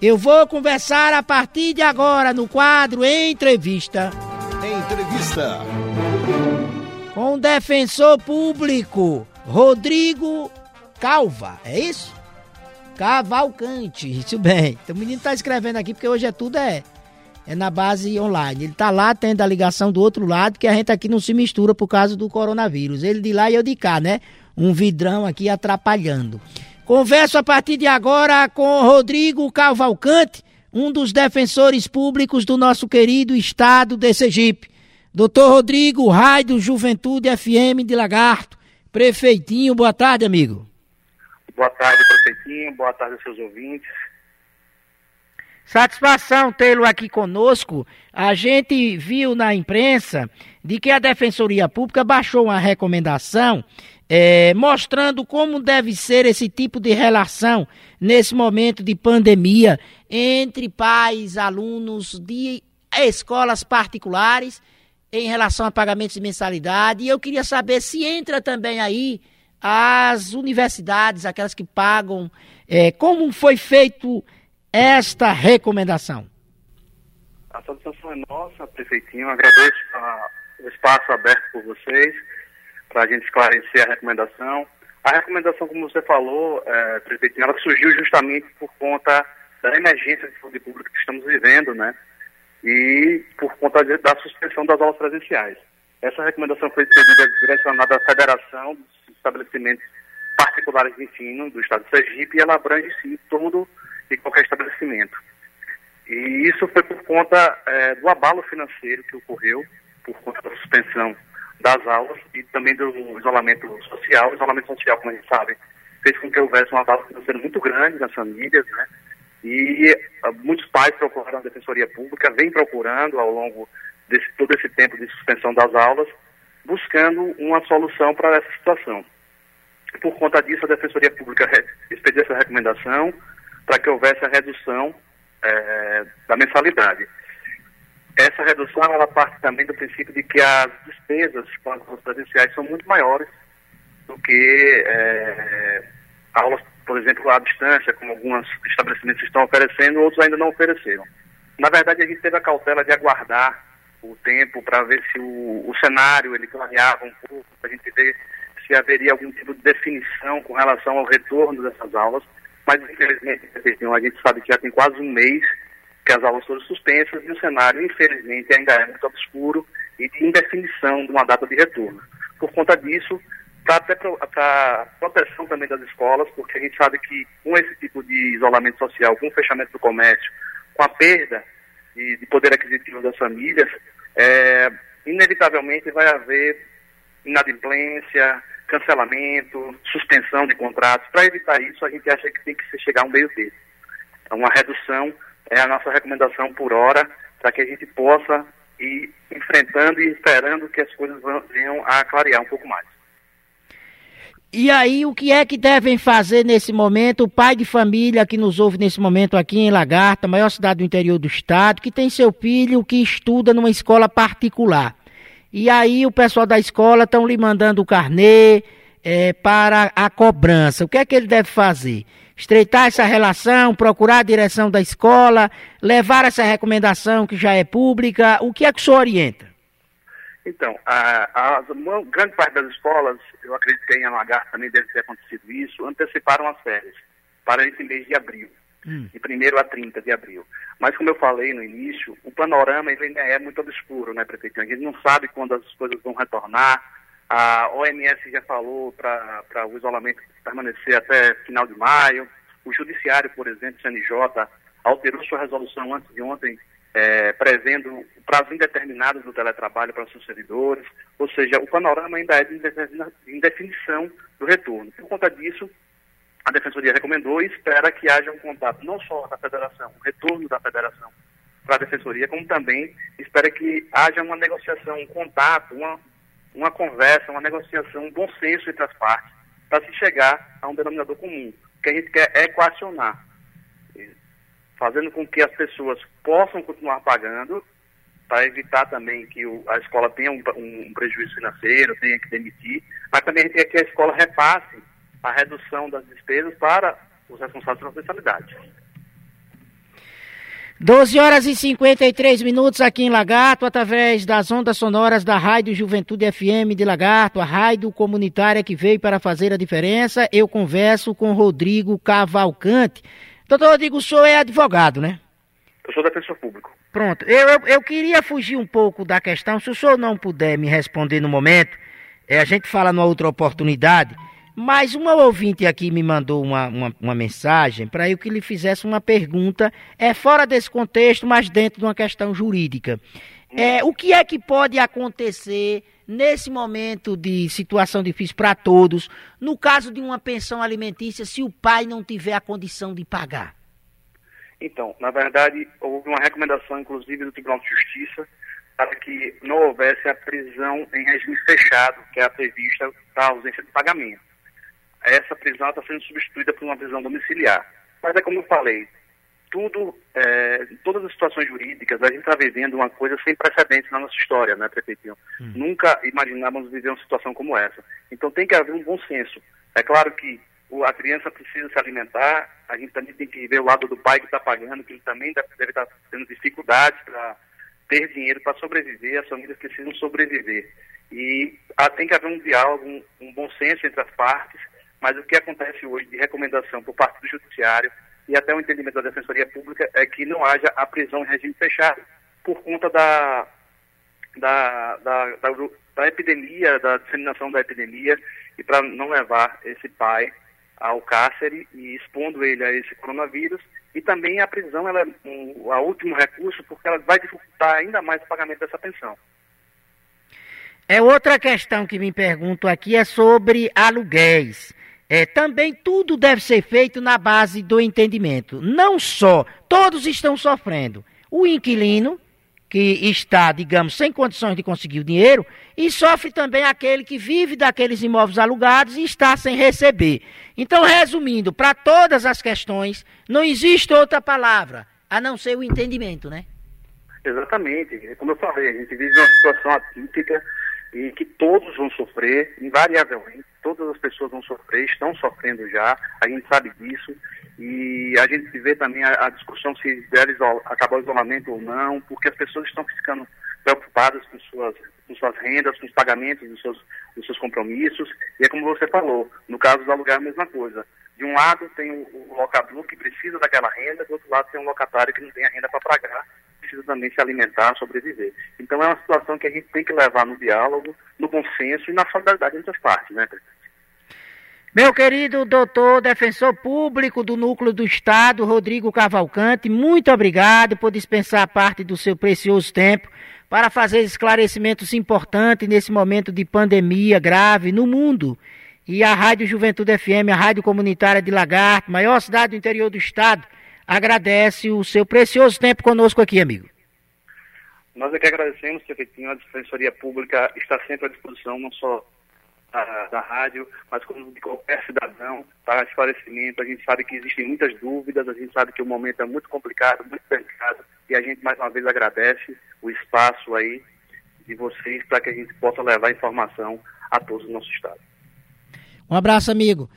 Eu vou conversar a partir de agora no quadro Entrevista. Entrevista. Com o defensor público Rodrigo Calva, é isso? Cavalcante, isso bem. Então, o menino tá escrevendo aqui porque hoje é tudo é é na base online. Ele tá lá tendo a ligação do outro lado, que a gente aqui não se mistura por causa do coronavírus. Ele de lá e eu de cá, né? Um vidrão aqui atrapalhando. Converso a partir de agora com Rodrigo Cavalcante, um dos defensores públicos do nosso querido estado de Sergipe. Doutor Rodrigo, raio Juventude FM de Lagarto. Prefeitinho, boa tarde, amigo. Boa tarde, prefeitinho. Boa tarde aos seus ouvintes. Satisfação tê-lo aqui conosco. A gente viu na imprensa de que a Defensoria Pública baixou uma recomendação é, mostrando como deve ser esse tipo de relação nesse momento de pandemia entre pais, alunos de escolas particulares em relação a pagamentos de mensalidade. E eu queria saber se entra também aí as universidades, aquelas que pagam, é, como foi feito esta recomendação? A satisfação é nossa, prefeitinho. Agradeço a, o espaço aberto por vocês para a gente esclarecer a recomendação. A recomendação, como você falou, é, prefeitinho, ela surgiu justamente por conta da emergência de saúde pública que estamos vivendo, né? E por conta de, da suspensão das aulas presenciais. Essa recomendação foi direcionada à Federação dos Estabelecimentos Particulares de Ensino do Estado de Sergipe e ela abrange, sim, todo de qualquer estabelecimento. E isso foi por conta é, do abalo financeiro que ocorreu, por conta da suspensão das aulas e também do isolamento social. O isolamento social, como a gente sabe, fez com que houvesse um abalo financeiro muito grande nas famílias, né? E uh, muitos pais procuraram a Defensoria Pública, vem procurando ao longo desse todo esse tempo de suspensão das aulas, buscando uma solução para essa situação. Por conta disso, a Defensoria Pública expediu essa recomendação, para que houvesse a redução é, da mensalidade. Essa redução ela parte também do princípio de que as despesas com as aulas presenciais são muito maiores do que é, aulas, por exemplo, à distância, como alguns estabelecimentos estão oferecendo, outros ainda não ofereceram. Na verdade, a gente teve a cautela de aguardar o tempo para ver se o, o cenário ele clareava um pouco, para a gente ver se haveria algum tipo de definição com relação ao retorno dessas aulas mas infelizmente a gente sabe que já tem quase um mês que as aulas foram suspensas e o cenário, infelizmente, ainda é muito obscuro e de indefinição de uma data de retorno. Por conta disso, até para proteção também das escolas, porque a gente sabe que com esse tipo de isolamento social, com o fechamento do comércio, com a perda de, de poder aquisitivo das famílias, é, inevitavelmente vai haver inadimplência, cancelamento, suspensão de contratos. Para evitar isso, a gente acha que tem que chegar a um meio termo. Então, uma redução é a nossa recomendação por hora, para que a gente possa ir enfrentando e esperando que as coisas venham a clarear um pouco mais. E aí, o que é que devem fazer nesse momento o pai de família que nos ouve nesse momento aqui em Lagarta, maior cidade do interior do estado, que tem seu filho que estuda numa escola particular? E aí o pessoal da escola estão lhe mandando o carnê é, para a cobrança. O que é que ele deve fazer? Estreitar essa relação, procurar a direção da escola, levar essa recomendação que já é pública. O que é que o senhor orienta? Então, a, a, uma grande parte das escolas, eu acredito que em Alagar também deve ter acontecido isso, anteciparam as férias para esse mês de abril hum. de 1 a 30 de abril. Mas, como eu falei no início, o panorama ainda é muito obscuro, né, prefeito? A gente não sabe quando as coisas vão retornar. A OMS já falou para o isolamento permanecer até final de maio. O Judiciário, por exemplo, CNJ, alterou sua resolução antes de ontem, é, prevendo prazo indeterminado do teletrabalho para seus servidores. Ou seja, o panorama ainda é de indefinição do retorno. Por conta disso, a Defensoria recomendou e espera que haja um contato não só da federação, um retorno da federação para a Defensoria, como também espera que haja uma negociação, um contato, uma, uma conversa, uma negociação, um bom senso entre as partes, para se chegar a um denominador comum. O que a gente quer é equacionar, fazendo com que as pessoas possam continuar pagando, para evitar também que o, a escola tenha um, um prejuízo financeiro, tenha que demitir, mas também a gente quer que a escola repasse a redução das despesas para os responsáveis pela mensalidade. 12 horas e 53 minutos aqui em Lagarto, através das ondas sonoras da Rádio Juventude FM de Lagarto, a rádio comunitária que veio para fazer a diferença. Eu converso com Rodrigo Cavalcante. Doutor Rodrigo, o senhor é advogado, né? Eu sou defensor público. Pronto. Eu, eu, eu, queria fugir um pouco da questão. Se o senhor não puder me responder no momento, é, a gente fala numa outra oportunidade. Mas uma ouvinte aqui me mandou uma, uma, uma mensagem para eu que lhe fizesse uma pergunta, é fora desse contexto, mas dentro de uma questão jurídica. É, o que é que pode acontecer nesse momento de situação difícil para todos, no caso de uma pensão alimentícia, se o pai não tiver a condição de pagar? Então, na verdade, houve uma recomendação, inclusive, do Tribunal de Justiça para que não houvesse a prisão em regime fechado, que é a prevista para ausência de pagamento essa prisão está sendo substituída por uma prisão domiciliar. Mas é como eu falei, tudo, é, todas as situações jurídicas, a gente está vivendo uma coisa sem precedentes na nossa história, né, prefeitinho? Hum. Nunca imaginávamos viver uma situação como essa. Então tem que haver um bom senso. É claro que a criança precisa se alimentar, a gente também tem que ver o lado do pai que está pagando, que ele também deve estar tá tendo dificuldades para ter dinheiro para sobreviver, as famílias precisam sobreviver. E ah, tem que haver um diálogo, um, um bom senso entre as partes, mas o que acontece hoje de recomendação por parte do Judiciário e até o entendimento da Defensoria Pública é que não haja a prisão em regime fechado por conta da, da, da, da, da epidemia, da disseminação da epidemia e para não levar esse pai ao cárcere e expondo ele a esse coronavírus. E também a prisão ela é um, último recurso porque ela vai dificultar ainda mais o pagamento dessa pensão. É outra questão que me pergunto aqui é sobre aluguéis. É, também tudo deve ser feito na base do entendimento. Não só, todos estão sofrendo. O inquilino, que está, digamos, sem condições de conseguir o dinheiro, e sofre também aquele que vive daqueles imóveis alugados e está sem receber. Então, resumindo, para todas as questões, não existe outra palavra a não ser o entendimento, né? Exatamente. Como eu falei, a gente vive uma situação atípica e que todos vão sofrer, invariavelmente, todas as pessoas vão sofrer, estão sofrendo já, a gente sabe disso, e a gente vê também a, a discussão se deve acabar o isolamento ou não, porque as pessoas estão ficando preocupadas com suas, com suas rendas, com os pagamentos dos seus, dos seus compromissos, e é como você falou, no caso do aluguel é a mesma coisa. De um lado tem o, o locador que precisa daquela renda, do outro lado tem um locatário que não tem a renda para pagar, precisa também se alimentar, sobreviver. Então é uma situação que a gente tem que levar no diálogo, no consenso e na solidariedade entre as partes, né, Meu querido doutor, defensor público do Núcleo do Estado, Rodrigo Cavalcante, muito obrigado por dispensar parte do seu precioso tempo para fazer esclarecimentos importantes nesse momento de pandemia grave no mundo. E a Rádio Juventude FM, a Rádio Comunitária de Lagarto, maior cidade do interior do estado, agradece o seu precioso tempo conosco aqui, amigo. Nós é que agradecemos, Prefeitinho, a Defensoria Pública está sempre à disposição, não só da, da rádio, mas como de qualquer cidadão, para esclarecimento. A gente sabe que existem muitas dúvidas, a gente sabe que o momento é muito complicado, muito delicado, e a gente mais uma vez agradece o espaço aí de vocês para que a gente possa levar informação a todos do nosso estado. Um abraço, amigo.